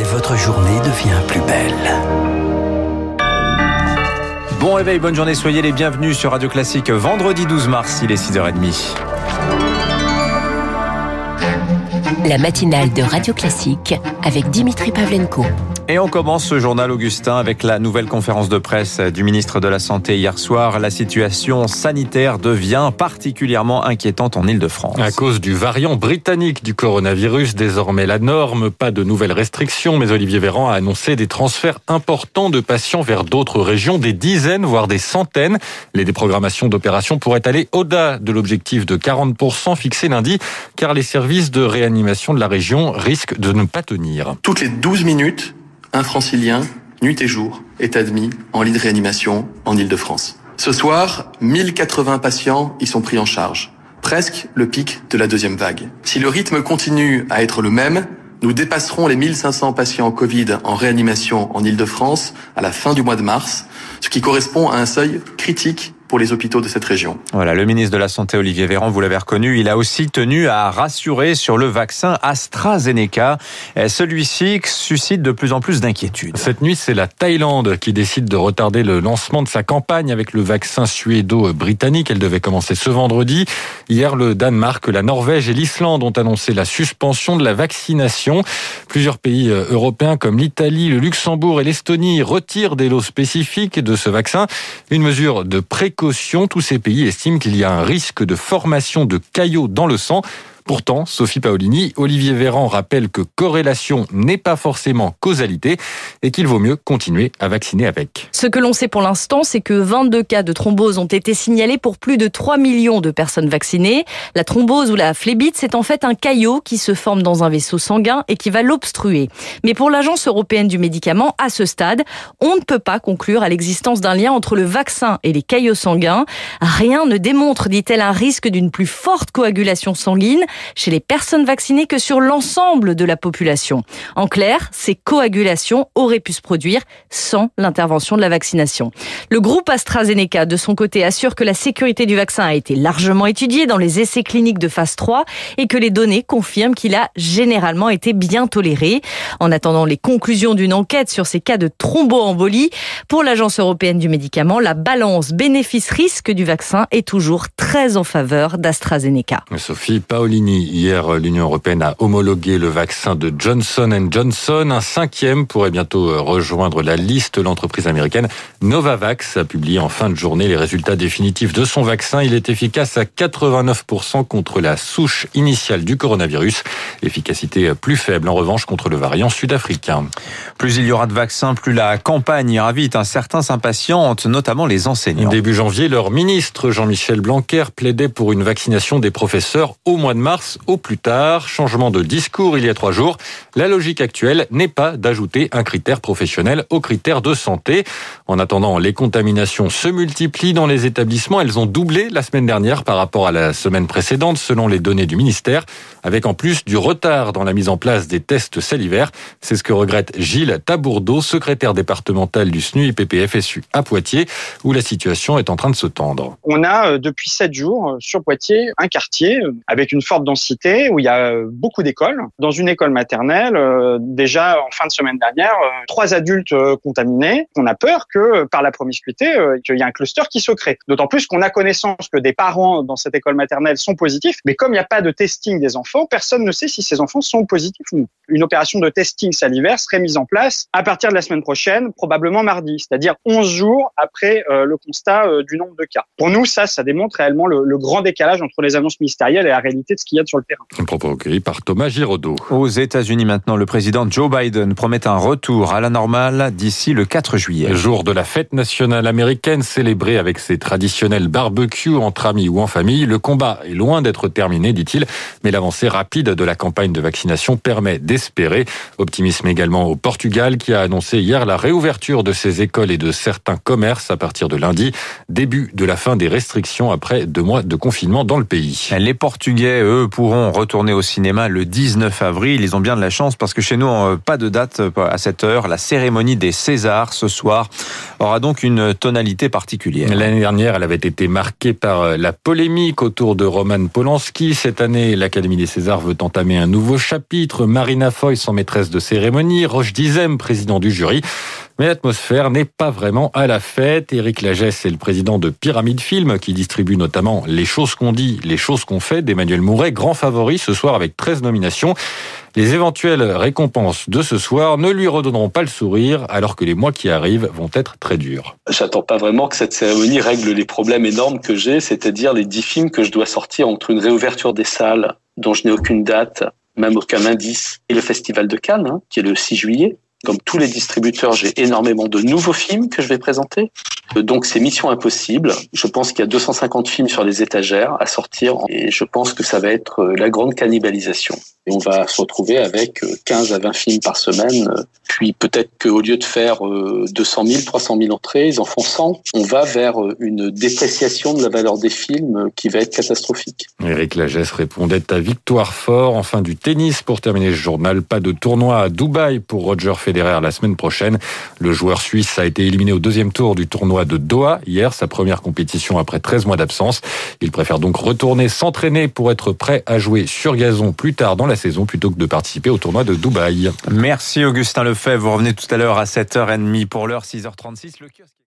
et votre journée devient plus belle. Bon réveil, bonne journée, soyez les bienvenus sur Radio Classique vendredi 12 mars, il est 6h30. La matinale de Radio Classique avec Dimitri Pavlenko. Et on commence ce journal, Augustin, avec la nouvelle conférence de presse du ministre de la Santé hier soir. La situation sanitaire devient particulièrement inquiétante en Ile-de-France. À cause du variant britannique du coronavirus, désormais la norme, pas de nouvelles restrictions, mais Olivier Véran a annoncé des transferts importants de patients vers d'autres régions, des dizaines, voire des centaines. Les déprogrammations d'opérations pourraient aller au-delà de l'objectif de 40% fixé lundi, car les services de réanimation de la région risquent de ne pas tenir. Toutes les 12 minutes, un francilien, nuit et jour, est admis en lit de réanimation en Ile-de-France. Ce soir, 1080 patients y sont pris en charge. Presque le pic de la deuxième vague. Si le rythme continue à être le même, nous dépasserons les 1500 patients Covid en réanimation en Ile-de-France à la fin du mois de mars, ce qui correspond à un seuil critique pour les hôpitaux de cette région. Voilà, le ministre de la Santé Olivier Véran, vous l'avez reconnu, il a aussi tenu à rassurer sur le vaccin AstraZeneca. Celui-ci suscite de plus en plus d'inquiétudes. Cette nuit, c'est la Thaïlande qui décide de retarder le lancement de sa campagne avec le vaccin suédo-britannique. Elle devait commencer ce vendredi. Hier, le Danemark, la Norvège et l'Islande ont annoncé la suspension de la vaccination. Plusieurs pays euh, européens comme l'Italie, le Luxembourg et l'Estonie retirent des lots spécifiques de ce vaccin. Une mesure de précaution tous ces pays estiment qu'il y a un risque de formation de caillots dans le sang. Pourtant, Sophie Paolini, Olivier Véran rappelle que corrélation n'est pas forcément causalité et qu'il vaut mieux continuer à vacciner avec. Ce que l'on sait pour l'instant, c'est que 22 cas de thrombose ont été signalés pour plus de 3 millions de personnes vaccinées. La thrombose ou la phlébite, c'est en fait un caillot qui se forme dans un vaisseau sanguin et qui va l'obstruer. Mais pour l'Agence européenne du médicament, à ce stade, on ne peut pas conclure à l'existence d'un lien entre le vaccin et les caillots sanguins. Rien ne démontre, dit-elle, un risque d'une plus forte coagulation sanguine chez les personnes vaccinées que sur l'ensemble de la population. En clair, ces coagulations auraient pu se produire sans l'intervention de la vaccination. Le groupe AstraZeneca, de son côté, assure que la sécurité du vaccin a été largement étudiée dans les essais cliniques de phase 3 et que les données confirment qu'il a généralement été bien toléré. En attendant les conclusions d'une enquête sur ces cas de thromboembolie, pour l'Agence européenne du médicament, la balance bénéfice-risque du vaccin est toujours très en faveur d'AstraZeneca. Sophie Hier, l'Union européenne a homologué le vaccin de Johnson Johnson. Un cinquième pourrait bientôt euh, rejoindre la liste. L'entreprise américaine Novavax a publié en fin de journée les résultats définitifs de son vaccin. Il est efficace à 89% contre la souche initiale du coronavirus. Efficacité plus faible en revanche contre le variant sud-africain. Plus il y aura de vaccins, plus la campagne ira vite. Un certain s'impatiente, notamment les enseignants. Début janvier, leur ministre Jean-Michel Blanquer plaidait pour une vaccination des professeurs au mois de mars au plus tard. Changement de discours il y a trois jours. La logique actuelle n'est pas d'ajouter un critère professionnel aux critères de santé. En attendant, les contaminations se multiplient dans les établissements. Elles ont doublé la semaine dernière par rapport à la semaine précédente, selon les données du ministère, avec en plus du retard dans la mise en place des tests salivaires. C'est ce que regrette Gilles Tabourdeau, secrétaire départemental du SNU IPPFSU à Poitiers, où la situation est en train de se tendre. On a euh, depuis sept jours euh, sur Poitiers un quartier euh, avec une forte densité où il y a beaucoup d'écoles. Dans une école maternelle, déjà en fin de semaine dernière, trois adultes contaminés. On a peur que par la promiscuité, qu'il y ait un cluster qui se crée. D'autant plus qu'on a connaissance que des parents dans cette école maternelle sont positifs, mais comme il n'y a pas de testing des enfants, personne ne sait si ces enfants sont positifs ou non. Une opération de testing salivaire serait mise en place à partir de la semaine prochaine, probablement mardi, c'est-à-dire 11 jours après le constat du nombre de cas. Pour nous, ça, ça démontre réellement le, le grand décalage entre les annonces ministérielles et la réalité de ce qu'il y a sur le terrain. Un propos recueilli par Thomas Giraudot. Aux États-Unis maintenant, le président Joe Biden promet un retour à la normale d'ici le 4 juillet. Jour de la fête nationale américaine célébrée avec ses traditionnels barbecues entre amis ou en famille. Le combat est loin d'être terminé, dit-il, mais l'avancée rapide de la campagne de vaccination permet d'espérer. Optimisme également au Portugal qui a annoncé hier la réouverture de ses écoles et de certains commerces à partir de lundi. Début de la fin des restrictions après deux mois de confinement dans le pays. Les Portugais, eux, pourront retourner au cinéma le 19 avril. Ils ont bien de la chance parce que chez nous, euh, pas de date à cette heure. La cérémonie des Césars ce soir aura donc une tonalité particulière. L'année dernière, elle avait été marquée par la polémique autour de Roman Polanski. Cette année, l'Académie des Césars veut entamer un nouveau chapitre. Marina Foy, son maîtresse de cérémonie, Roche Dizem, président du jury. Mais l'atmosphère n'est pas vraiment à la fête. Éric Lagesse est le président de Pyramide Film, qui distribue notamment Les choses qu'on dit, les choses qu'on fait d'Emmanuel Mouret, grand favori ce soir avec 13 nominations. Les éventuelles récompenses de ce soir ne lui redonneront pas le sourire, alors que les mois qui arrivent vont être très durs. J'attends pas vraiment que cette cérémonie règle les problèmes énormes que j'ai, c'est-à-dire les 10 films que je dois sortir entre une réouverture des salles, dont je n'ai aucune date, même aucun indice, et le Festival de Cannes, hein, qui est le 6 juillet. Comme tous les distributeurs, j'ai énormément de nouveaux films que je vais présenter. Euh, donc c'est mission impossible. Je pense qu'il y a 250 films sur les étagères à sortir et je pense que ça va être euh, la grande cannibalisation. Et on va se retrouver avec 15 euh, à 20 films par semaine. Puis peut-être qu'au lieu de faire 200 000, 300 000 entrées, ils en font 100. On va vers une dépréciation de la valeur des films qui va être catastrophique. Éric Lagesse répondait à Victoire Fort. Enfin du tennis pour terminer ce journal. Pas de tournoi à Dubaï pour Roger Federer la semaine prochaine. Le joueur suisse a été éliminé au deuxième tour du tournoi de Doha hier, sa première compétition après 13 mois d'absence. Il préfère donc retourner s'entraîner pour être prêt à jouer sur gazon plus tard dans la saison plutôt que de participer au tournoi de Dubaï. Merci Augustin Vous revenez tout à l'heure à 7h30 pour l'heure 6h36. Le kiosque